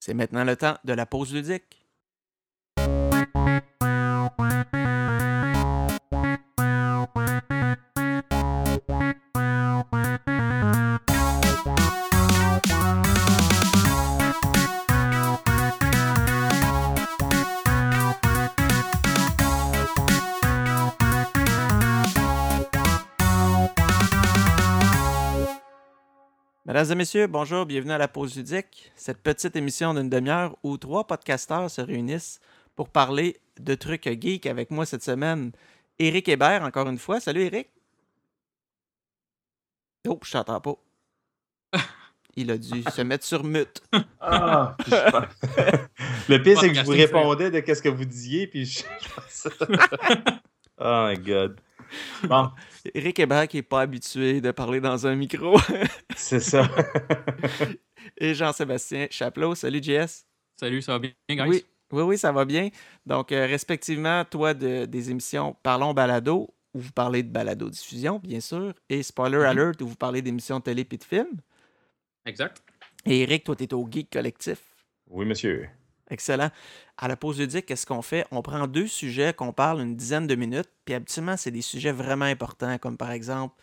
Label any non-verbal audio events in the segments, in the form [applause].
C'est maintenant le temps de la pause ludique. Mesdames et messieurs, bonjour, bienvenue à la pause ludique, cette petite émission d'une demi-heure où trois podcasteurs se réunissent pour parler de trucs geeks avec moi cette semaine. Éric Hébert, encore une fois. Salut Éric. Oh, je t'entends pas. Il a dû se mettre sur mute. [laughs] Ah, puis je pense- Le pire, c'est que je vous répondais de qu'est-ce que vous disiez, puis je... [laughs] oh my god. [laughs] Bon, Éric Hébert qui n'est pas habitué de parler dans un micro. [laughs] c'est ça. [laughs] Et Jean-Sébastien Chapelot. Salut JS. Salut, ça va bien, guys? Oui, oui, oui, ça va bien. Donc, euh, respectivement, toi, de- des émissions Parlons Balado, où vous parlez de balado-diffusion, bien sûr, et Spoiler Mhm. Alert, où vous parlez d'émissions de télé et de films. Exact. Et Eric, toi, tu es au Geek Collectif. Oui, monsieur. Excellent. À la pause ludique, qu'est-ce qu'on fait? On prend deux sujets qu'on parle une dizaine de minutes, puis habituellement, c'est des sujets vraiment importants, comme par exemple,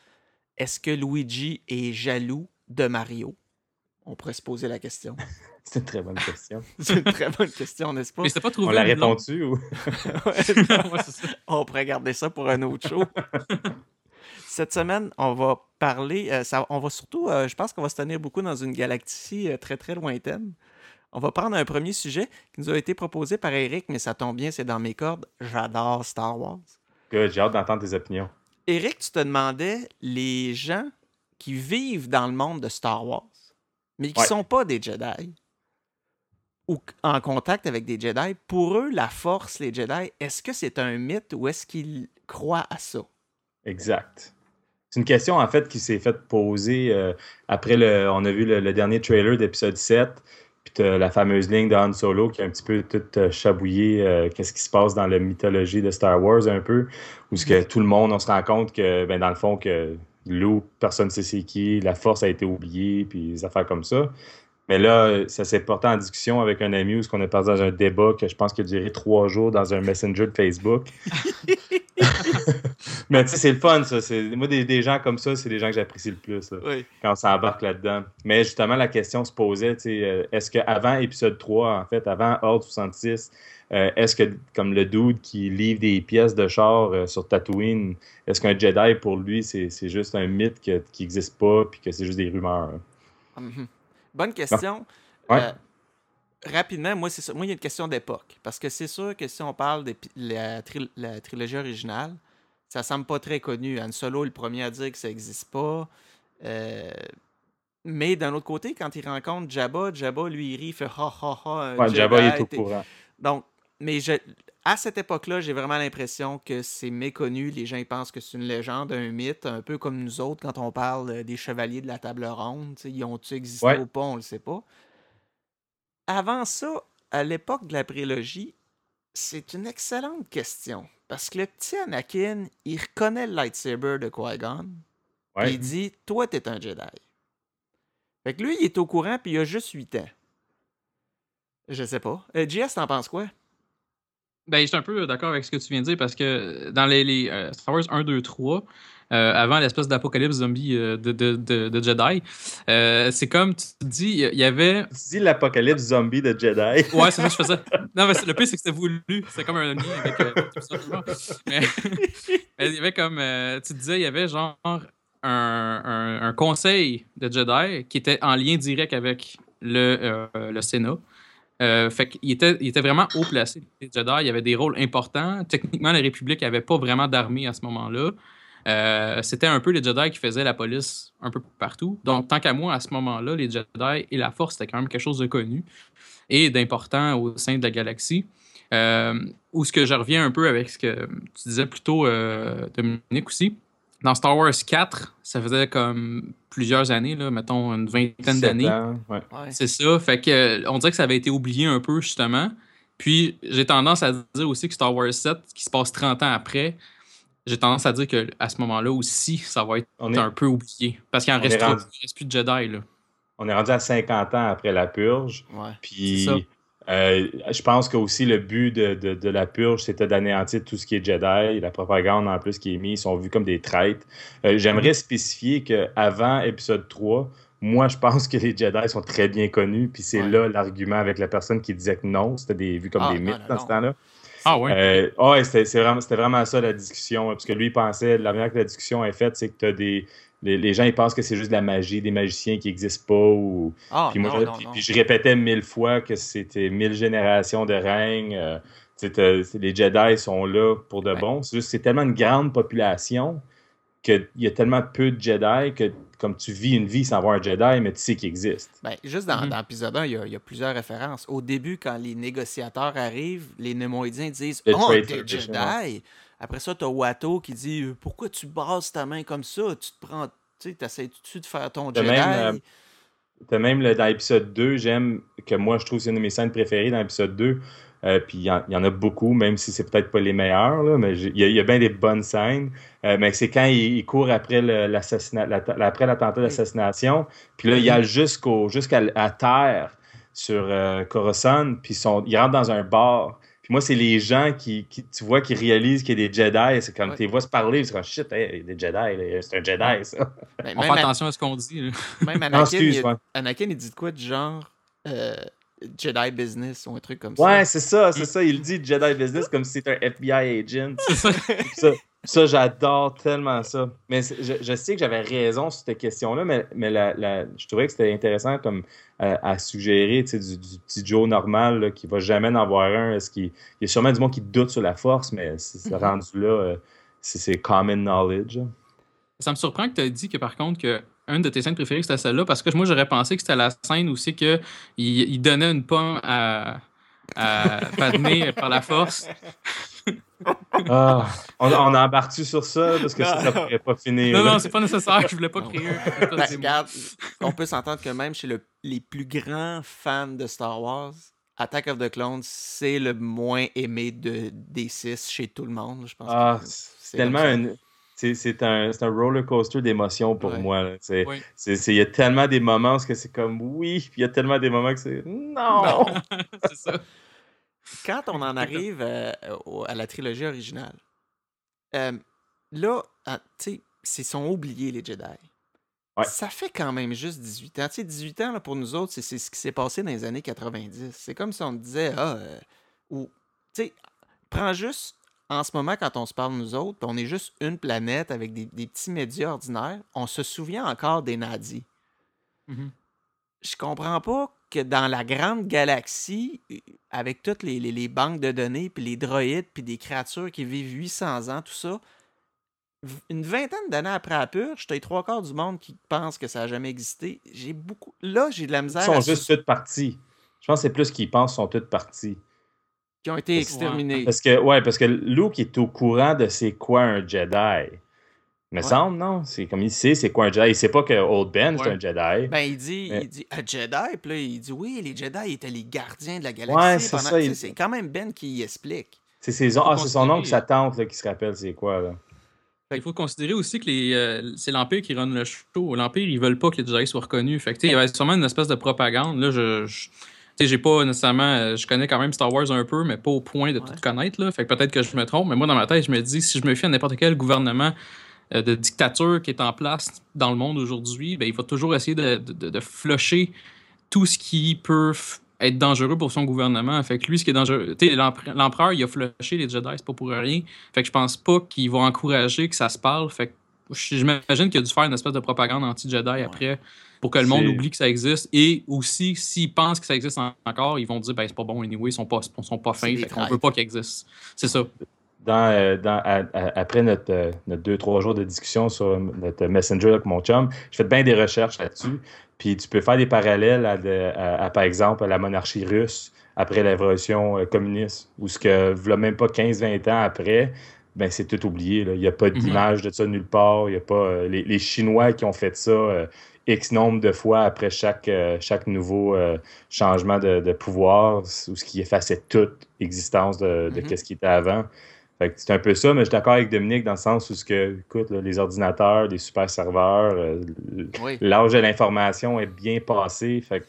est-ce que Luigi est jaloux de Mario? On pourrait se poser la question. [laughs] C'est une très bonne question. [laughs] C'est une très bonne question, n'est-ce pas? Mais pas trouvé. On l'a répondu ou... Ouais, [laughs] Ouais, c'est ça. On pourrait garder ça pour un autre show. Cette semaine, on va parler, euh, ça, on va surtout, euh, je pense qu'on va se tenir beaucoup dans une galaxie euh, très très lointaine. On va prendre un premier sujet qui nous a été proposé par Eric, mais ça tombe bien, c'est dans mes cordes. J'adore Star Wars. Good, J'ai hâte d'entendre tes opinions. Eric, tu te demandais les gens qui vivent dans le monde de Star Wars, mais qui ne Ouais. sont pas des Jedi ou en contact avec des Jedi, pour eux, la force, les Jedi, est-ce que c'est un mythe ou est-ce qu'ils croient à ça? Exact. C'est une question, en fait, qui s'est faite poser euh, après le... On a vu le, le dernier trailer d'épisode 7, puis t'as la fameuse ligne de Han Solo qui a un petit peu tout euh, chabouillé euh, qu'est-ce qui se passe dans la mythologie de Star Wars un peu, où ce que tout le monde, on se rend compte que, ben, dans le fond, que Luke, personne ne sait c'est qui, la force a été oubliée, puis des affaires comme ça. Mais là, ça s'est porté en discussion avec un ami où on est passé dans un débat que je pense qu'il a duré trois jours dans un messenger de Facebook. [laughs] [laughs] Mais tu sais, c'est le fun, ça. C'est- Moi, des, des gens comme ça, c'est des gens que j'apprécie le plus là, Oui. quand on s'embarque là-dedans. Mais justement, la question se posait, tu sais, euh, est-ce qu'avant épisode 3, en fait, avant Horde 66, euh, est-ce que, comme le dude qui livre des pièces de char euh, sur Tatooine, est-ce qu'un Jedi, pour lui, c'est c'est juste un mythe que- qui n'existe pas, puis que c'est juste des rumeurs? hein? Mhm. Bonne question. Ouais. Euh, rapidement, moi, c'est ça. Moi, il y a une question d'époque. Parce que c'est sûr que si on parle de la, tri- la trilogie originale, ça semble pas très connu. Han Solo est le premier à dire que ça n'existe pas. Euh, mais d'un autre côté, quand il rencontre Jabba, Jabba, lui, il rit, il fait ha ha ha. Ouais, Jabba il est au courant. Donc, mais je- à cette époque-là, j'ai vraiment l'impression que c'est méconnu. Les gens ils pensent que c'est une légende, un mythe, un peu comme nous autres quand on parle euh, des chevaliers de la table ronde. Ils ont-tu existé Ouais. ou pas, on le sait pas. Avant ça, à l'époque de la prélogie, c'est une excellente question. Parce que le petit Anakin, il reconnaît le lightsaber de Qui-Gon. Ouais. Il dit Toi, t'es un Jedi. Fait que lui, il est au courant, puis il a juste 8 ans. Je sais pas. Euh, JS, t'en penses quoi? Ben, je suis un peu d'accord avec ce que tu viens de dire parce que dans les, les, euh, Star Wars 1, 2, 3, euh, avant l'espèce d'apocalypse zombie euh, de, de, de, de Jedi, euh, c'est comme tu te dis, il y avait. Tu dis l'apocalypse zombie de Jedi. [laughs] Ouais, c'est ça je faisais. Non, mais le pire, c'est que c'était voulu. C'est comme un lien avec. Mais [laughs] mais il y avait comme. tu disais, il y avait genre un, un, un conseil de Jedi qui était en lien direct avec le, le Sénat. Euh, fait qu'il était, il était vraiment haut placé. Les Jedi, il y avait des rôles importants. Techniquement, la République n'avait pas vraiment d'armée à ce moment-là. Euh, C'était un peu les Jedi qui faisaient la police un peu partout. Donc, tant qu'à moi, à ce moment-là, les Jedi et la Force, c'était quand même quelque chose de connu et d'important au sein de la galaxie. Euh, où ce que je reviens un peu avec ce que tu disais plus tôt, euh, Dominique aussi. Dans Star Wars 4, ça faisait comme plusieurs années, là, mettons une vingtaine 17 d'années. ans, ouais. Ouais. C'est ça. Fait que euh, on dirait que ça avait été oublié un peu, justement. Puis j'ai tendance à dire aussi que Star Wars 7, qui se passe 30 ans après, j'ai tendance à dire que à ce moment-là aussi, ça va être On est, un peu oublié. Parce qu'il en reste, rendu- il reste plus de Jedi. Là. on est rendu à 50 ans après la purge. Ouais. Puis euh, je pense que aussi le but de, de, de la purge, c'était d'anéantir tout ce qui est Jedi. La propagande en plus qui est mise, ils sont vus comme des traîtres. Euh, J'aimerais spécifier qu'avant épisode 3, moi, je pense que les Jedi sont très bien connus, puis c'est Ouais. là l'argument avec la personne qui disait que non, c'était des, vu comme Ah, des non, mythes non, dans non. ce temps-là. Ah. Euh, ah ouais, c'était c'est vraiment, c'était vraiment ça la discussion. Parce que lui, il pensait, la manière que la discussion est faite, c'est que t'as des. Les, les gens, ils pensent que c'est juste de la magie, des magiciens qui n'existent pas. Ou... Ah, puis, moi, non, je, non, puis- non. puis je répétais mille fois que c'était mille générations de règne. euh, les Jedi sont là pour de Ouais. bon. C'est juste que c'est tellement une grande population qu'il y a tellement peu de Jedi que, comme tu vis une vie sans avoir un Jedi, mais tu sais qu'il existe. Ben, juste dans, Mhm. dans l'épisode 1, il y, a, il y a plusieurs références. Au début, quand les négociateurs arrivent, les Némoïdiens disent Oh, trade t'es tradition, Jedi. Après ça, t'as Watto qui dit Pourquoi tu brasses ta main comme ça? Tu te prends. Tu sais, t'essaies-tu de faire ton De Jedi même, euh, T'as même le- dans l'épisode 2, j'aime que moi je trouve que c'est une de mes scènes préférées dans l'épisode 2. Euh, puis il y, en- il y en a beaucoup, même si c'est peut-être pas les meilleures, là, mais il y, a- il y a bien des bonnes scènes. Euh, mais c'est quand il, il court après l'assassinat, l'attentat d'assassination, puis là il y a jusqu'au jusqu'à à terre sur euh, Coruscant, puis il rentre dans un bar. Puis moi, c'est les gens qui, qui- tu vois, qui réalisent qu'il y a des Jedi. C'est comme, Ouais. tu les vois se parler, c'est comme, shit, hey, il y a des Jedi, c'est un Jedi, ça. Ben, On fait attention à ce qu'on dit. là. même Non, Anakin, excuse, il, ouais. Anakin, il dit de quoi du genre euh, Jedi business ou un truc comme ça. Ouais, c'est ça, c'est ça. Il dit Jedi Business comme si c'était un FBI agent. [laughs] C'est ça. ça, j'adore tellement ça. Mais je, je sais que j'avais raison sur cette question-là, mais, mais la, la- je trouvais que c'était intéressant comme euh, à suggérer tu sais, du, du petit Joe normal là, qui va jamais en avoir un. Est-ce qu'il, il y a sûrement du monde qui doute sur la force, mais c'est, c'est Mhm. rendu là, euh, c'est, c'est common knowledge. Ça me surprend que tu aies dit que par contre que une de tes scènes préférées c'était celle-là parce que moi j'aurais pensé que c'était la scène où c'est que il, donnait une pomme à, à Padmé [laughs] par la force. Ah, on, on embarque-tu sur ça? Parce que ça, ça pourrait pas finir. Non, là. non, c'est pas nécessaire. Je voulais pas créer un [laughs] Ben, regarde, on peut s'entendre que même chez le- les plus grands fans de Star Wars, Attack of the Clones, c'est le moins aimé de, des six chez tout le monde. Je pense Ah, que c'est tellement un. C'est c'est un, c'est un roller coaster d'émotions pour Ouais. moi. Oui. Il y a tellement des moments où c'est comme oui, puis il y a tellement des moments que c'est non. [laughs] c'est ça. Quand on en arrive euh, à la trilogie originale, euh, là, ah, tu sais, ils sont oubliés, les Jedi. Ouais. Ça fait quand même juste 18 ans. Tu sais, 18 ans, là, pour nous autres, c'est c'est ce qui s'est passé dans les années 90. C'est comme si on disait, ah, euh, ou, tu sais, prends juste, en ce moment, quand on se parle, nous autres, on est juste une planète avec des, des petits médias ordinaires, on se souvient encore des nazis. Mhm. Je comprends pas que dans la grande galaxie, euh, avec toutes les, les- les banques de données, puis les droïdes, puis des créatures qui vivent 800 ans, tout ça, une vingtaine d'années après la purge, t'as trois quarts du monde qui pensent que ça n'a jamais existé. J'ai beaucoup. Là, j'ai de la Ils misère sont à juste toutes parties. Je pense que c'est plus qu'ils pensent sont toutes parties. Qui ont été exterminés. Parce que ouais, parce que Luke est au courant de c'est quoi un Jedi. Me Ouais. semble, non? C'est comme il sait c'est quoi un Jedi. Il sait pas que Old Ben c'est Ouais. un Jedi. Ben, il dit, Mais- il dit un Jedi, puis là, il dit oui, les Jedi étaient les gardiens de la galaxie. Ouais, c'est pendant... ça, il- C'est quand même Ben qui y explique. C'est ses- ah, c'est son oncle, sa tante là, qui se rappelle c'est quoi là. Il faut considérer aussi que les, euh, c'est l'Empire qui run le show. L'Empire, ils veulent pas que les Jedi soient reconnus. Fait que, tu sais, il y avait sûrement une espèce de propagande. Là, je, sais, j'ai pas nécessairement. euh, Je connais quand même Star Wars un peu, mais pas au point de Ouais. tout connaître. Là. Fait que peut-être que je me trompe, mais moi, dans ma tête, je me dis, si je me fie à n'importe quel gouvernement euh, de dictature qui est en place dans le monde aujourd'hui, ben, il faut toujours essayer de, de, de- flusher tout ce qui peut être dangereux pour son gouvernement. Fait que lui, ce qui est dangereux, l'empereur, il a flushé les Jedi, c'est pas pour rien. Fait que je pense pas qu'il va encourager que ça se parle. Fait que j'imagine qu'il a dû faire une espèce de propagande anti-Jedi après pour que le monde oublie que ça existe. Et aussi, s'ils pensent que ça existe en- encore, ils vont dire, ben, c'est pas bon anyway, ils sont pas, ils sont pas fins, fait qu'on veut pas qu'ils existent. C'est ça. dans, euh, dans- à- à- après notre, euh, notre deux, trois jours de discussion sur notre Messenger avec mon chum, je fais bien des recherches là-dessus. Puis tu peux faire des parallèles à, de- à- à, par exemple, la monarchie russe après la révolution euh, communiste, où ce que, v'là même pas 15-20 ans après, ben c'est tout oublié. là. Il n'y a pas Mhm. d'image de ça nulle part. Il y a pas, euh, les, les Chinois qui ont fait ça euh, X nombre de fois après chaque, euh, chaque nouveau euh, changement de, de pouvoir, ou ce qui effaçait toute existence de, de Mhm. qu'est-ce qui était avant. C'est un peu ça, mais je suis d'accord avec Dominique dans le sens où, ce que, écoute, là, les ordinateurs, les super serveurs, euh, Oui. l'âge de l'information est bien passé. Fait que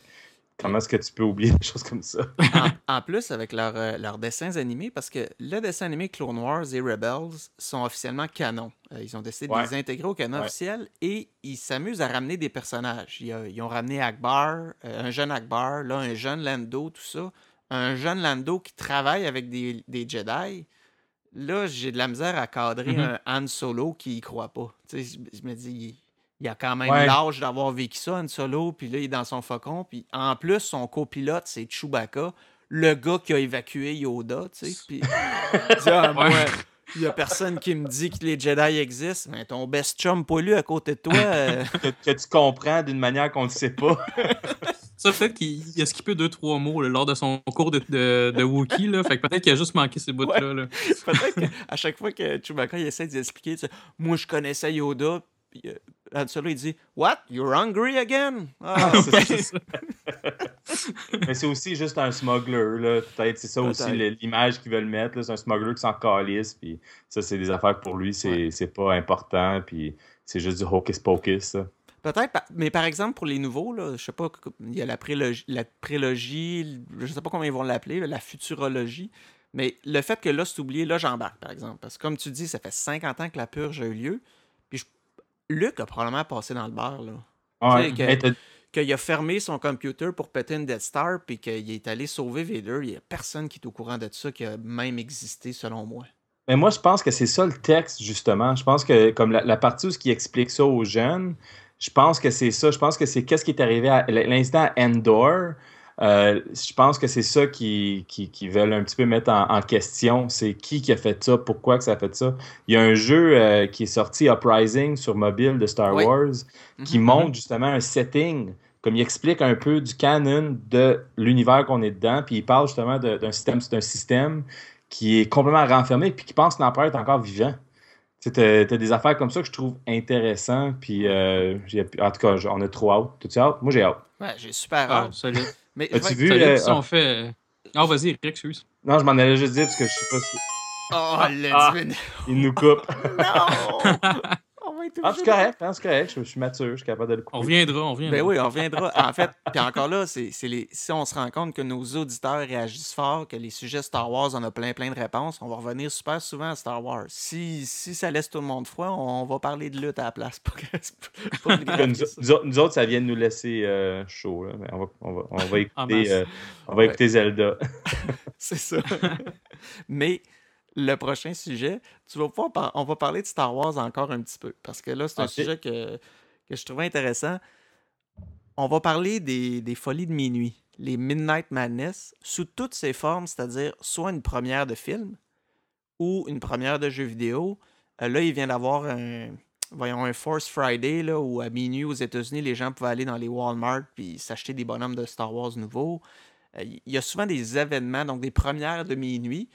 comment est-ce que tu peux oublier des choses comme ça? en, [laughs] en plus, avec leur, euh, leurs dessins animés, parce que le dessin animé Clone Wars et Rebels sont officiellement canon. Euh, ils ont décidé Ouais. de les intégrer au canon Ouais. officiel et ils s'amusent à ramener des personnages. Ils, euh, ils ont ramené Akbar, euh, un jeune Akbar, là, un jeune Lando, tout ça. Un jeune Lando qui travaille avec des, des Jedi. Là, j'ai de la misère à cadrer Mhm. un Han Solo qui y croit pas. Tu sais, je, je me dis, il, a quand même Ouais. l'âge d'avoir vécu ça, Han Solo, puis là, il est dans son faucon. Puis en plus, son copilote, c'est Chewbacca, le gars qui a évacué Yoda, tu sais. Puis, il Ah, moi, Ouais. il y a personne qui me dit que les Jedi existent, mais ton best chum poilu à côté de toi, euh, [laughs] que, que tu comprends d'une manière qu'on ne sait pas. [laughs] Ça, peut-être qu'il il a skippé deux, trois mots là, lors de son cours de, de, de Wookiee. Là. Fait que peut-être qu'il a juste manqué ces bouts-là. là. peut-être qu'à chaque fois que Chewbacca il essaie d'expliquer, tu sais, moi je connaissais Yoda, Solo il dit What? You're hungry again? Ah, [laughs] ça. c'est ça. Mais c'est aussi juste un smuggler, là. Peut-être c'est ça aussi l'image qu'ils veulent mettre. C'est un smuggler qui s'en calisse. Puis ça, c'est des affaires pour lui, c'est Ouais. pas important. Puis c'est juste du hocus pocus. Peut-être, mais par exemple, pour les nouveaux, là, je sais pas, il y a la prélogie, la prélogie, je sais pas comment ils vont l'appeler, la futurologie, mais le fait que là, c'est oublié, là, j'embarque, par exemple. Parce que comme tu dis, ça fait 50 ans que la purge a eu lieu, Luc a probablement passé dans le bar, là. Tu sais, Qu'il a fermé son computer pour péter une Death Star, puis qu'il est allé sauver Vader, il y a personne qui est au courant de ça qui a même existé, selon moi. Mais moi, je pense que c'est ça le texte, justement. Je pense que, comme la, la partie où ce qui explique ça aux jeunes, je pense que c'est ça. Je pense que c'est qu'est-ce qui est arrivé à l'instant à Endor. Euh, je pense que c'est ça qui, qui, qui veulent un petit peu mettre en, en question. C'est qui qui a fait ça, pourquoi que ça a fait ça? Il y a un jeu euh, qui est sorti, Uprising, sur mobile de Star Oui. Wars, qui Mhm. montre justement un setting, comme il explique un peu du canon de l'univers qu'on est dedans, puis il parle justement d'un système, d'un système qui est complètement renfermé, puis qui pense que l'empereur est encore vivant. Tu t'as des affaires comme ça que je trouve intéressant, puis euh, en tout cas, on a trop hâte. T'as-tu hâte? Moi, j'ai hâte. Ouais, j'ai super Ah, hâte. solide. Mais As-tu vu? Euh, si on fait. Ah, vas-y, Rick, excuse. Non, je m'en allais juste dire, parce que je sais pas si... Oh, Ah. divin- Il nous coupe. [laughs] Non! [laughs] Va être Ah, correct, hein, c'est correct. Je, je suis mature, je suis capable de le couper. On reviendra, on reviendra. Ben oui, on reviendra. En fait, [laughs] puis encore là, c'est c'est les... si on se rend compte que nos auditeurs réagissent fort, que les sujets Star Wars, on a plein plein de réponses, on va revenir super souvent à Star Wars. Si, si ça laisse tout le monde froid, on va parler de lutte à la place. Pas pas plus grave nous, autres- ça vient de nous laisser euh, chaud. Là. Mais on, va, on, va, on va écouter, euh, on va Ouais. écouter Zelda. [laughs] C'est ça. [laughs] Mais le prochain sujet, tu vas pouvoir on va parler de Star Wars encore un petit peu. Parce que là, c'est un sujet que, que je trouvais intéressant. On va parler des, des folies de minuit, les Midnight Madness, sous toutes ses formes, c'est-à-dire soit une première de film ou une première de jeu vidéo. Euh, là, il vient d'avoir un, voyons, un Force Friday, là, où à minuit aux États-Unis, les gens pouvaient aller dans les Walmart puis s'acheter des bonhommes de Star Wars nouveaux. Euh, Il y a souvent des événements, donc des premières de minuit.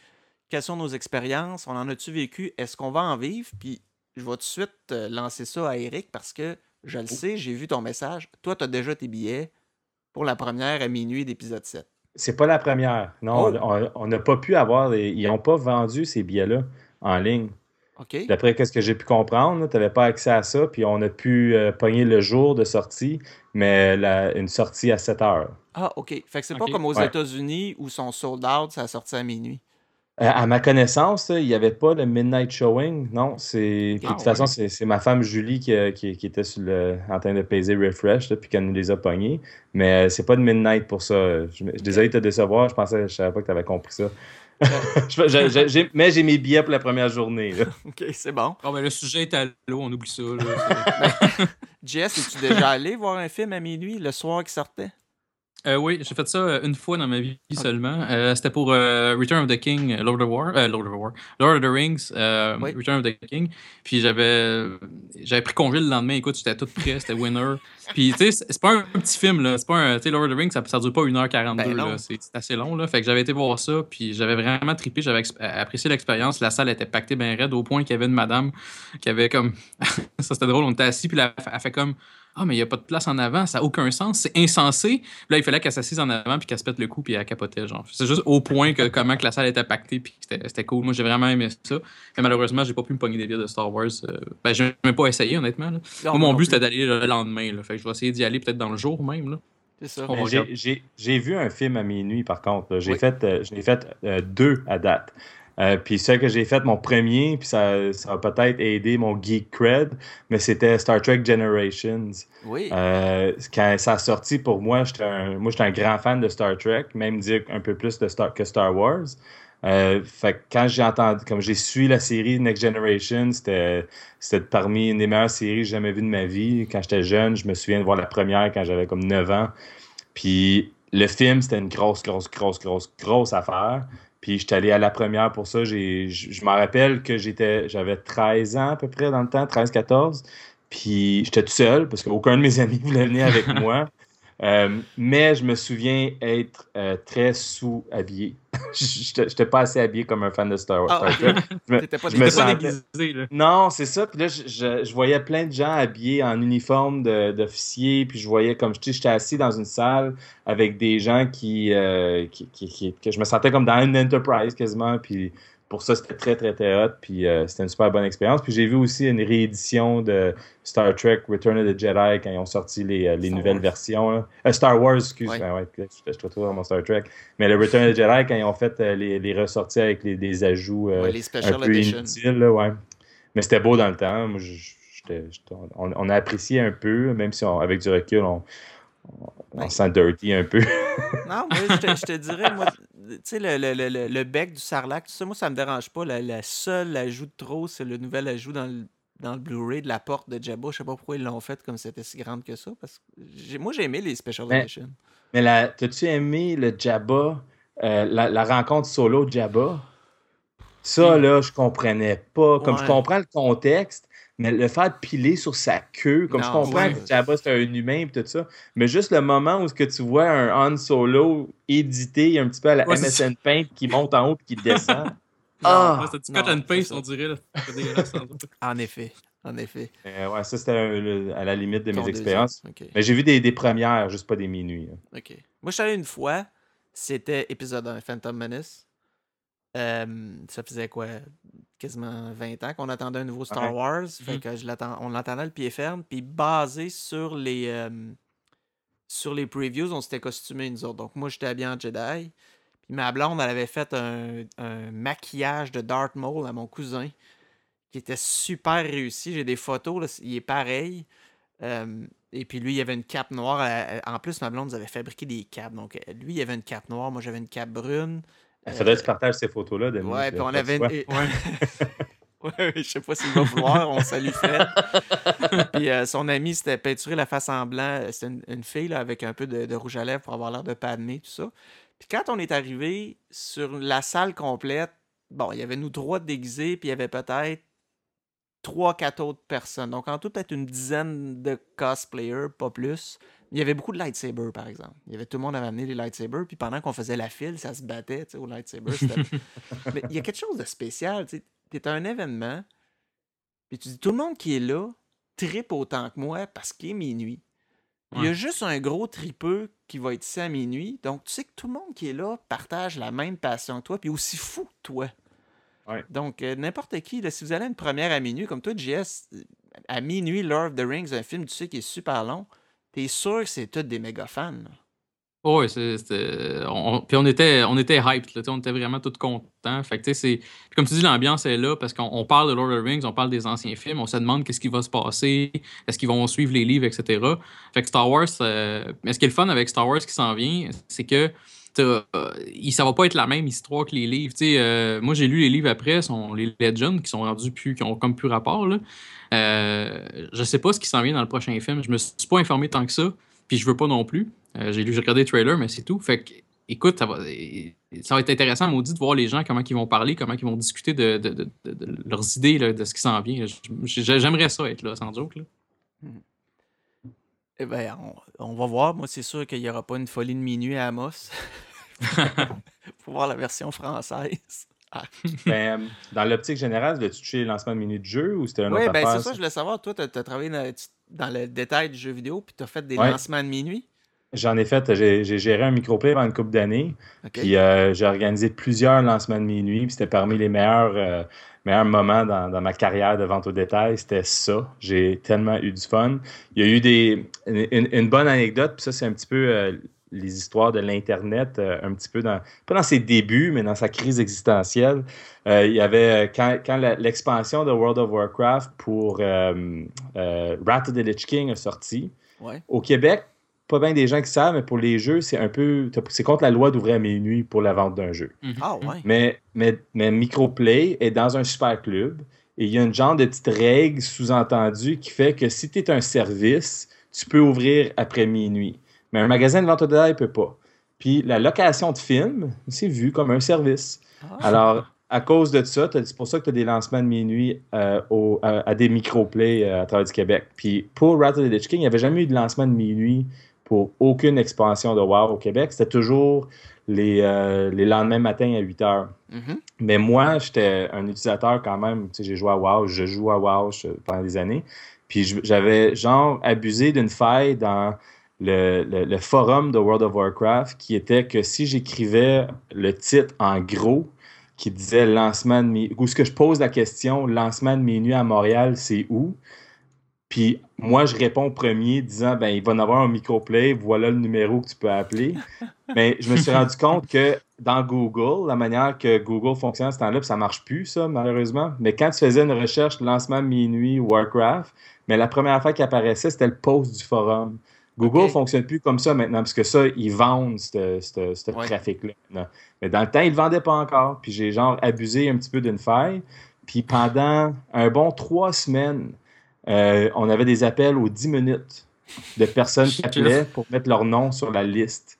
Quelles sont nos expériences? On en a-tu vécu? Est-ce qu'on va en vivre? Puis je vais tout de suite euh, lancer ça à Eric parce que je le sais, j'ai vu ton message. Toi, tu as déjà tes billets pour la première à minuit d'épisode 7. C'est pas la première. Non, Oh. on- n'a pas pu avoir. les- Ils n'ont pas vendu ces billets-là en ligne. OK? D'après ce que j'ai pu comprendre, tu n'avais pas accès à ça, puis on a pu euh, pogner le jour de sortie, mais la- une sortie à 7 heures. Ah, OK. Fait que c'est pas comme aux Ouais. États-Unis où sont sold out, ça a sorti à minuit. Euh, à ma connaissance, il n'y avait pas le midnight showing. Non, c'est. puis de Ah, toute façon, ouais. c'est c'est ma femme Julie qui, qui était sur le, en train de peser refresh, là, puis qu'elle nous les a pognés. Mais euh, c'est pas de midnight pour ça. Je, suis désolé de te décevoir. Je pensais, je savais pas que tu avais compris ça. [laughs] Je- je- je- j'ai- mais j'ai mes billets pour la première journée. là. [laughs] OK, c'est bon. Bon, ben, le sujet est à l'eau, on oublie ça. Là. [laughs] Jess, es-tu déjà allé voir un film à minuit le soir qui sortait? Euh, oui, j'ai fait ça euh, une fois dans ma vie seulement. Euh, C'était pour euh, Return of the King, Lord of War, Lord of War, Lord of the Rings, Oui. Return of the King. Puis j'avais, j'avais pris congé le lendemain. Écoute, j'étais tout prêt, c'était winner. Puis tu sais, c'est pas un petit film là, c'est pas un, tu sais, Lord of the Rings, ça, ça dure pas 1h42 Ben là, c'est c'est assez long là. Fait que j'avais été voir ça, puis j'avais vraiment trippé, j'avais apprécié l'expérience. La salle était pactée bien raide au point qu'il y avait une madame qui avait comme, [laughs] ça c'était drôle, on était assis puis elle, elle fait comme Ah, mais il n'y a pas de place en avant, ça n'a aucun sens, c'est insensé. Puis là, il fallait qu'elle s'assise en avant puis qu'elle se pète le cou puis elle capotait. genre. C'est juste au point que comment que la salle était pactée puis que c'était c'était cool. Moi, j'ai vraiment aimé ça. Mais malheureusement, j'ai pas pu me pogner des billets de Star Wars. euh, Ben, je n'ai même pas essayé, honnêtement. là. Non, Moi, mon but, plus. c'était d'aller le lendemain. Là. Fait que je vais essayer d'y aller peut-être dans le jour même. Là. J'ai j'ai- j'ai vu un film à minuit, par contre. J'ai Oui. fait, euh, j'en ai fait euh, deux à date. Euh, puis celui que j'ai fait, mon premier, puis ça, ça a peut-être aidé mon geek cred, mais c'était Star Trek Generations. Oui. Euh, quand ça a sorti pour moi, j'étais un, moi j'étais un grand fan de Star Trek, même dire un peu plus de Star, que Star Wars. Euh, fait que quand j'ai entendu, comme j'ai suivi la série Next Generation, c'était c'était parmi une des meilleures séries que j'ai jamais vues de ma vie. Quand j'étais jeune, je me souviens de voir la première quand j'avais comme 9 ans. Puis le film, c'était une grosse, grosse, grosse, grosse, grosse affaire. Puis j'étais allé à la première pour ça. Je je me rappelle que j'étais j'avais 13 ans à peu près dans le temps, 13-14. Puis j'étais tout seul parce qu'aucun de mes [laughs] amis voulait venir avec moi. Euh, mais je me souviens être euh, très sous-habillé. [laughs] J'étais j'étais pas assez habillé comme un fan de Star Wars. Ah, Star ok. Trek. Je me- T'étais pas je me T'es pas sentais- déguisé, là. non, c'est ça. Puis là, je, je- je voyais plein de gens habillés en uniforme d'officier. Puis je voyais comme tu sais, j'étais assis dans une salle avec des gens qui, euh, qui, qui- qui- que je me sentais comme dans une enterprise quasiment. Puis pour ça, c'était très, très, très hot. Puis euh, c'était une super bonne expérience. Puis j'ai vu aussi une réédition de Star Trek Return of the Jedi quand ils ont sorti les, euh, les nouvelles Wars. versions. Euh, Star Wars, excuse. Ouais. Ben ouais, je, te retrouve dans mon Star Trek. Mais le Return of the Jedi, quand ils ont fait euh, les, les ressorties avec les, ajouts. Ouais, les un special peu inutile, là, ouais. Mais c'était beau dans le temps. Moi, je- on, on a apprécié un peu, même si on- avec du recul, on, on, dirty un peu. Non, moi, je te, je te dirais, moi, tu sais, le, le, le, le- le bec du sarlac, tout ça, moi, ça me dérange pas. La, la seule ajout de trop, c'est le nouvel ajout dans le, dans le Blu-ray de la porte de Jabba. Je sais pas pourquoi ils l'ont fait comme c'était si grande que ça. Parce que moi, j'ai aimé les Special Mais- Editions. Mais t'as-tu aimé le Jabba, euh, la, la rencontre solo de Jabba? Ça, là, je comprenais pas. Comme je comprends le contexte, mais le faire piler sur sa queue, comme je comprends ouais. que Jabba c'est un humain et tout ça, mais juste le moment où ce que tu vois un Han Solo édité un petit peu à la Ouais, MSN Paint qui monte en haut et qui descend. [laughs] Non, Ah! C'est du cut and paste, on dirait. Là. [laughs] En effet. En effet. Euh, ouais, ça, c'était à la limite de Ton mes expériences. Mais j'ai vu des, des premières, juste pas des minuit. hein. OK. Moi, je suis allé une fois. C'était épisode 1, Phantom Menace. Euh, ça faisait quoi? Quasiment 20 ans qu'on attendait un nouveau Star. Wars. Fait Mhm. que je on l'attendait le pied ferme. Puis basé sur les, euh, sur les previews, on s'était costumés nous autres. Donc moi, j'étais habillé en Jedi. Puis ma blonde, elle avait fait un, un maquillage de Darth Maul à mon cousin qui était super réussi. J'ai des photos, là, il est pareil. Euh, et puis lui, il avait une cape noire. En plus, ma blonde nous avait fabriqué des capes. Donc lui, il avait une cape noire, moi j'avais une cape brune. Il faudrait que tu partages ces photos-là. de Ouais, puis on avait et- [laughs] Ouais, je sais pas s'il va vouloir, on salue Fred. [laughs] Puis euh, son ami s'était peinturé la face en blanc. C'était une, une fille là, avec un peu de, de rouge à lèvres pour avoir l'air de Padmé, tout ça. Puis quand on est arrivé sur la salle complète, bon, il y avait nous trois déguisés, puis il y avait peut-être trois, quatre autres personnes. Donc en tout, peut-être une dizaine de cosplayers, pas plus. Il y avait beaucoup de lightsabers, par exemple. Il y avait tout le monde avait amené des lightsabers, puis pendant qu'on faisait la file, ça se battait, tu sais, au lightsaber. [laughs] Mais il y a quelque chose de spécial, tu sais. T'es à un événement, puis tu dis tout le monde qui est là tripe autant que moi parce qu'il est minuit. Il y a juste un gros tripeux qui va être ici à minuit. Donc, tu sais que tout le monde qui est là partage la même passion que toi, puis aussi fou que toi. Ouais. Donc, euh, n'importe qui, là, si vous allez à une première à minuit, comme toi, JS, à minuit, Lord of the Rings, un film, tu sais, qui est super long, t'es sûr que c'est tous des méga fans. Oh, c'est- c'était. Puis on était, on était hyped, là, on était vraiment tous contents. Fait que, c'est. Comme tu dis, l'ambiance est là parce qu'on on parle de Lord of the Rings, on parle des anciens films, on se demande qu'est-ce qui va se passer, est-ce qu'ils vont suivre les livres, etc. Fait que Star Wars. euh, Mais ce qui est le fun avec Star Wars qui s'en vient, c'est que. Euh, ça va pas être la même histoire que les livres. Euh, moi, j'ai lu les livres après, sont les Legends, qui sont rendus plus, qui ont comme plus rapport. Là. Euh, je sais pas ce qui s'en vient dans le prochain film. Je me suis pas informé tant que ça, puis je veux pas non plus. Euh, j'ai lu, j'ai regardé le trailer, mais c'est tout. Fait que, écoute, ça va, ça va être intéressant, maudit, de voir les gens, comment ils vont parler, comment ils vont discuter de, de- de- de- leurs idées, là, de ce qui s'en vient. J'aimerais ça être là, sans joke. Là. Eh ben, on, on va voir. Moi, c'est sûr qu'il n'y aura pas une folie de minuit à Amos. [laughs] Faut voir la version française. Ben, euh, dans l'optique générale, as-tu touché le lancement de minutes de jeu ou c'était un Oui, autre ben c'est ça, je voulais savoir. Toi, tu as, travaillé dans- le détail du jeu vidéo, puis tu as fait des Ouais. lancements de minuit? J'en ai fait, j'ai géré un microplay pendant une couple d'années. Puis euh, j'ai organisé plusieurs lancements de minuit. Puis c'était parmi les meilleurs, euh, meilleurs moments dans, dans ma carrière de vente au détail. C'était ça. J'ai tellement eu du fun. Il y a eu des, une, une bonne anecdote. Puis ça, c'est un petit peu euh, les histoires de l'Internet, euh, un petit peu dans, pas dans ses débuts, mais dans sa crise existentielle. Euh, il y avait, quand, l'expansion de World of Warcraft pour Wrath of the Lich King est sortie, Ouais. au Québec, pas bien des gens qui savent, mais pour les jeux, c'est un peu. C'est contre la loi d'ouvrir à minuit pour la vente d'un jeu. Mhm. Ah ouais. Mais, mais, mais Microplay est dans un super club et il y a une genre de petite règle sous-entendue qui fait que si tu es un service, tu peux ouvrir après minuit. Mais un magasin de vente au détail ne peut pas. Puis la location de films, c'est vu comme un service. Ah. Alors, à cause de ça, c'est pour ça que tu as des lancements de minuit euh, au- à, à des microplays euh, à travers du Québec. Puis pour of the Lich King, il n'y avait jamais eu de lancement de minuit pour aucune expansion de WoW au Québec. C'était toujours les, euh, les lendemains matins à 8 heures. Mhm. Mais moi, j'étais un utilisateur quand même. Tu sais, j'ai joué à WoW, je joue à WoW pendant des années. Puis j'avais genre abusé d'une faille dans le, le- le forum de World of Warcraft qui était que si j'écrivais le titre en gros qui disait lancement de minuit, ou ce que je pose la question, lancement de minuit à Montréal, c'est où? Puis moi, je réponds premier disant, ben, il va y avoir un microplay, voilà le numéro que tu peux appeler. [laughs] Mais je me suis rendu compte que dans Google, la manière que Google fonctionne à ce temps-là, ça marche plus, ça, malheureusement. Mais quand tu faisais une recherche lancement minuit Warcraft, mais la première fois qui apparaissait, c'était le post du forum. Google Ok. fonctionne plus comme ça maintenant, parce que ça, ils vendent ce Ouais. trafic-là. Mais dans le temps, ils le vendaient pas encore. Puis j'ai genre abusé un petit peu d'une faille. Puis pendant un bon trois semaines, euh, on avait des appels aux 10 minutes de personnes qui appelaient pour mettre leur nom sur la liste.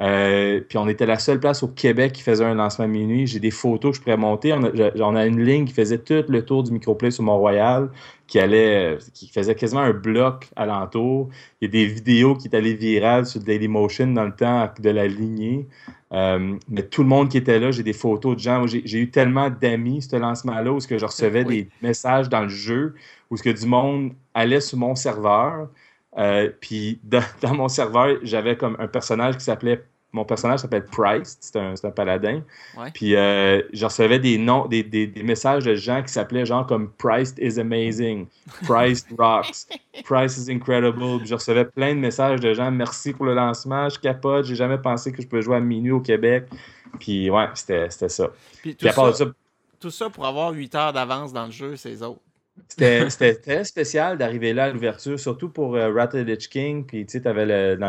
Euh, puis on était la seule place au Québec qui faisait un lancement minuit. J'ai des photos que je pourrais monter. On a, je- on a une ligne qui faisait tout le tour du microplay sur Mont-Royal, qui allait, qui faisait quasiment un bloc alentour. Il y a des vidéos qui étaient allées virales sur Dailymotion dans le temps de la lignée. Euh, mais tout le monde qui était là, j'ai des photos de gens. J'ai j'ai eu tellement d'amis, ce lancement-là, où ce que je recevais Oui. des messages dans le jeu, où ce que du monde allait sur mon serveur. Euh, puis dans, [laughs] dans mon serveur, j'avais comme un personnage qui s'appelait. Mon personnage s'appelle Price, c'est un, paladin. Ouais. Puis euh, je recevais des noms, des, des- des messages de gens qui s'appelaient genre comme Price is amazing, [laughs] Price rocks, Price is incredible. Puis je recevais plein de messages de gens, merci pour le lancement, je capote, j'ai jamais pensé que je pouvais jouer à minuit au Québec. Puis ouais, c'était c'était ça. Puis tout Puis à part de ça, ça, tout ça pour avoir 8 heures d'avance dans le jeu, c'est les autres. C'était très spécial d'arriver là à l'ouverture, surtout pour euh, King. Puis, tu sais, dans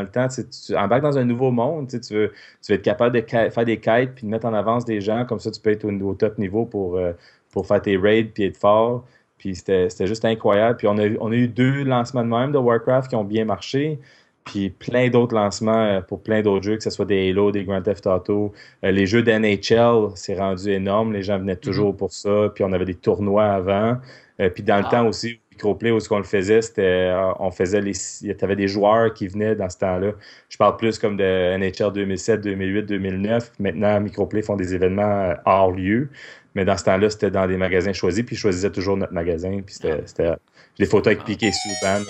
le temps, tu, embarques dans un nouveau monde. Tu, veux, tu veux être capable de faire des quêtes puis de mettre en avance des gens. Comme ça, tu peux être au, top niveau pour, euh, pour faire tes raids puis être fort. Puis, c'était juste incroyable. Puis, on a, on a eu deux lancements de même de Warcraft qui ont bien marché. Puis, plein d'autres lancements euh, pour plein d'autres jeux, que ce soit des Halo, des Grand Theft Auto. Euh, les jeux d'NHL, c'est rendu énorme. Les gens venaient toujours pour ça. Puis, on avait des tournois avant. Euh, puis dans le Ah. temps aussi, au microplay, où ce qu'on le faisait, c'était on faisait les. Il y avait des joueurs qui venaient dans ce temps-là. Je parle plus comme de NHL 2007, 2008, 2009. Maintenant, microplay font des événements hors lieu. Mais dans ce temps-là, c'était dans des magasins choisis, puis ils choisissaient toujours notre magasin. Puis c'était. c'était- J'ai des photos avec Ah. Piqué Souban.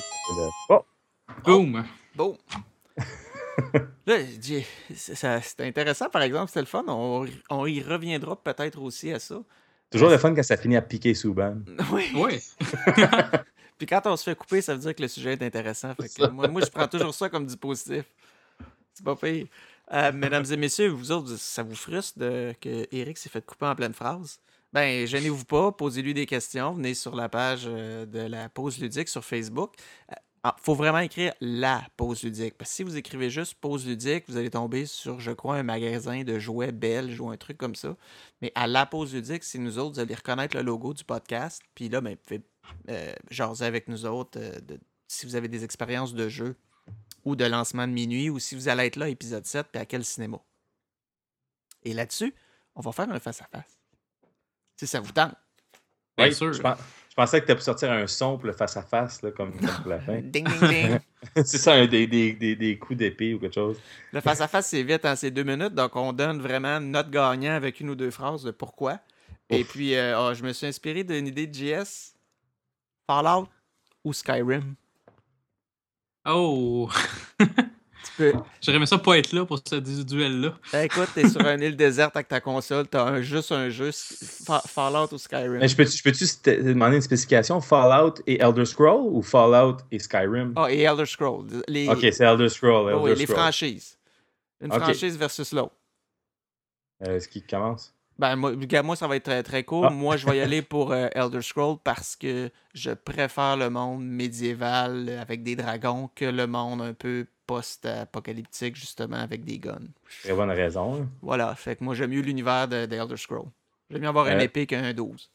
Oh! Boom! Bon. [laughs] Là, c'est intéressant, par exemple, c'était le fun. On, on y reviendra peut-être aussi à ça. Toujours le fun quand ça finit à Piqué Souban. Oui. Oui. [laughs] Puis quand on se fait couper, ça veut dire que le sujet est intéressant. Fait que moi, moi, je prends toujours ça comme du positif. C'est pas pire. Euh, mesdames et messieurs, vous autres, ça vous frustre de, que Eric s'est fait couper en pleine phrase? Ben, gênez-vous pas, posez-lui des questions. Venez sur la page euh, de la pause ludique sur Facebook. Il faut vraiment écrire la pause ludique. Parce que si vous écrivez juste pause ludique, vous allez tomber sur, je crois, un magasin de jouets belges ou un truc comme ça. Mais à la pause ludique, c'est nous autres, vous allez reconnaître le logo du podcast. Puis là, ben, vous pouvez euh, jaser avec nous autres euh, de- si vous avez des expériences de jeu ou de lancement de minuit ou si vous allez être là, épisode 7, puis à quel cinéma. Et là-dessus, on va faire un face-à-face. Si ça vous tente. Bien Oui, sûr. Je, je pensais que tu pour sortir un son pour le face-à-face, là, comme, comme pour la fin. [laughs] Ding, ding, ding. [laughs] c'est ça, un des, des, des, des coups d'épée ou quelque chose. Le face-à-face, c'est vite, en ces deux minutes. Donc, on donne vraiment notre gagnant avec une ou deux phrases de pourquoi. Et puis, euh, ah, je me suis inspiré d'une idée de JS. Fallout ou Skyrim? Oh! [laughs] Tu peux. J'aurais aimé ça pas être là pour ce du- duel-là. Ben, écoute, t'es sur une île déserte avec ta console, t'as un, juste un jeu Fa- Fallout ou Skyrim. Mais je peux-tu st- demander une spécification? Fallout et Elder Scroll ou Fallout et Skyrim? Ah, et Elder Scrolls. Les, Ok, c'est Elder Scroll. oh, Elder oui, les Scroll. franchises. Une franchise versus l'autre. Euh, Est-ce qui commence? Ben, moi, ça va être très, très court. Ah. Moi, je vais y aller [laughs] pour euh, Elder Scrolls parce que je préfère le monde médiéval euh, avec des dragons que le monde un peu post-apocalyptique, justement, avec des guns. Très bonne raison. hein. Voilà, fait que moi, j'aime mieux l'univers de, de Elder Scrolls. J'aime mieux avoir un Euh, épée qu'un 12.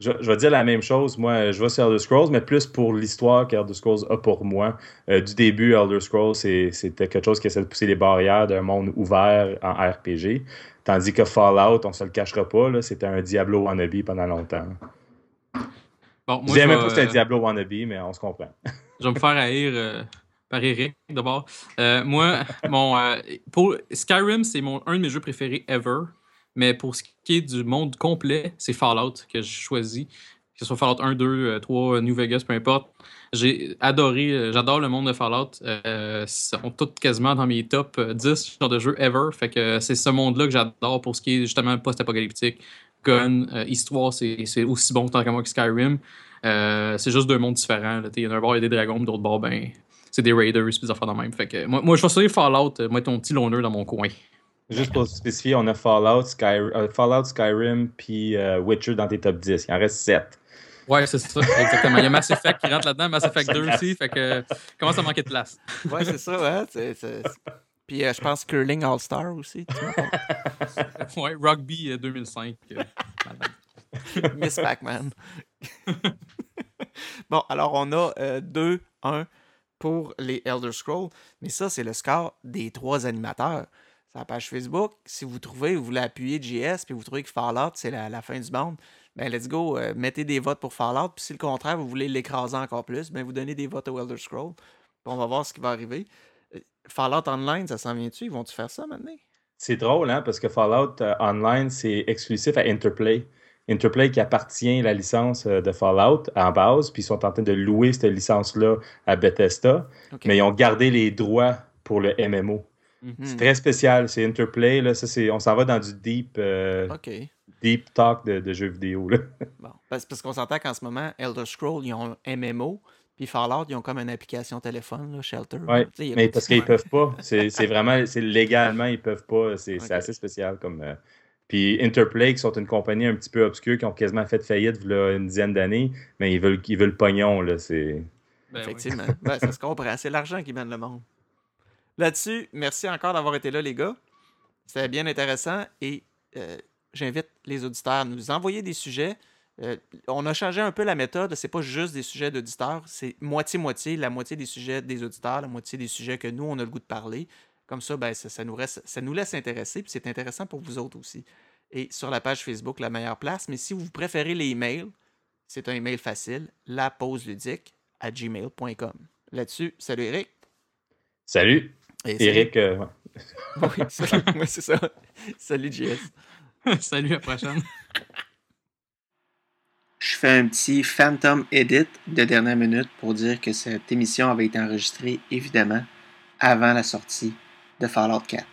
Je, je vais dire la même chose. Moi, je vais sur Elder Scrolls, mais plus pour l'histoire qu'Elder Scrolls a pour moi. Euh, du début, Elder Scrolls, c'est- c'était quelque chose qui essaie de pousser les barrières d'un monde ouvert en RPG. Tandis que Fallout, on se le cachera pas, c'était un Diablo wannabe pendant longtemps. Bon, Je moi, dirais je même vais, pas que c'était un euh, Diablo wannabe, mais on se comprend. je vais me faire haïr euh, par d'abord. Euh, moi, mon, euh, pour Skyrim, c'est mon, un de mes jeux préférés ever. Mais pour ce qui est du monde complet, c'est Fallout que je choisis. Que ce soit Fallout 1, 2, 3, New Vegas, peu importe. J'ai adoré, euh, j'adore le monde de Fallout. Ils sont tous quasiment dans mes top euh, 10 genre de jeux ever. Fait que c'est ce monde-là que j'adore pour ce qui est justement post-apocalyptique. Gun, histoire, c'est c'est aussi bon tant qu'à moi que Skyrim. C'est juste deux mondes différents. Il y en a un bord, il y a des dragons, puis d'autre bord, ben, c'est des raiders, puis des affaires de même. Fait que moi, moi je vais choisir Fallout, euh, moi, ton petit loner dans mon coin. Juste pour spécifier, on a Fallout, Sky- euh, Fallout Skyrim, puis euh, Witcher dans tes top 10. Il en reste 7. Ouais, c'est ça, exactement. Il y a Mass Effect qui rentre là-dedans, Mass Effect 2 aussi, fait que euh, commence à manquer de place. Ouais, c'est ça, hein? c'est- c'est- c'est- Puis euh, je pense Curling All-Star aussi. tu. [laughs] Ouais, Rugby euh, 2005. euh, malade. Miss Pac-Man. [laughs] bon, alors on a 2-1 pour les Elder Scrolls, mais ça, c'est le score des trois animateurs. C'est la page Facebook. Si vous trouvez, vous voulez appuyer JS, puis vous trouvez que Fallout, c'est la, fin du monde, ben let's go, euh, mettez des votes pour Fallout, puis si le contraire, vous voulez l'écraser encore plus, ben vous donnez des votes au Elder Scrolls, on va voir ce qui va arriver. Euh, Fallout Online, ça s'en vient-tu? Ils vont-tu faire ça maintenant? C'est drôle, hein, parce que Fallout euh, Online, c'est exclusif à Interplay. Interplay qui appartient à la licence euh, de Fallout en base, puis ils sont en train de louer cette licence-là à Bethesda, mais ils ont gardé les droits pour le MMO. Mhm. C'est très spécial, c'est Interplay, là, ça, on s'en va dans du deep, euh, deep talk de, de jeux vidéo. Là. [laughs] Bon, parce, parce qu'on s'entend qu'en ce moment, Elder Scrolls, ils ont un MMO, puis Fallout, ils ont comme une application téléphone, là, Shelter. A Mais parce qu'ils peuvent pas, c'est, [laughs] vraiment, c'est légalement, ils peuvent pas, c'est, assez spécial comme... euh, Puis Interplay, qui sont une compagnie un petit peu obscure, qui ont quasiment fait faillite il y a une dizaine d'années, mais ils veulent, ils veulent le pognon, là, c'est... Ben oui. Effectivement. [laughs] Ben, ça se comprend. C'est l'argent qui mène le monde. Là-dessus, merci encore d'avoir été là, les gars. C'était bien intéressant et euh, j'invite les auditeurs à nous envoyer des sujets. Euh, on a changé un peu la méthode. C'est pas juste des sujets d'auditeurs, c'est moitié-moitié. La moitié des sujets des auditeurs, la moitié des sujets que nous, on a le goût de parler. Comme ça, ben, ça, ça nous, reste, ça nous laisse intéresser, puis c'est intéressant pour vous autres aussi. Et sur la page Facebook, la meilleure place. Mais si vous préférez les emails, c'est un email facile, la pause ludique à gmail.com. Là-dessus, salut Eric. Salut, Et salut- Eric. euh. Oui, salut- [laughs] oui, c'est ça. Salut JS. [laughs] Salut, à la prochaine. Je fais un petit Phantom Edit de dernière minute pour dire que cette émission avait été enregistrée évidemment avant la sortie de Fallout 4.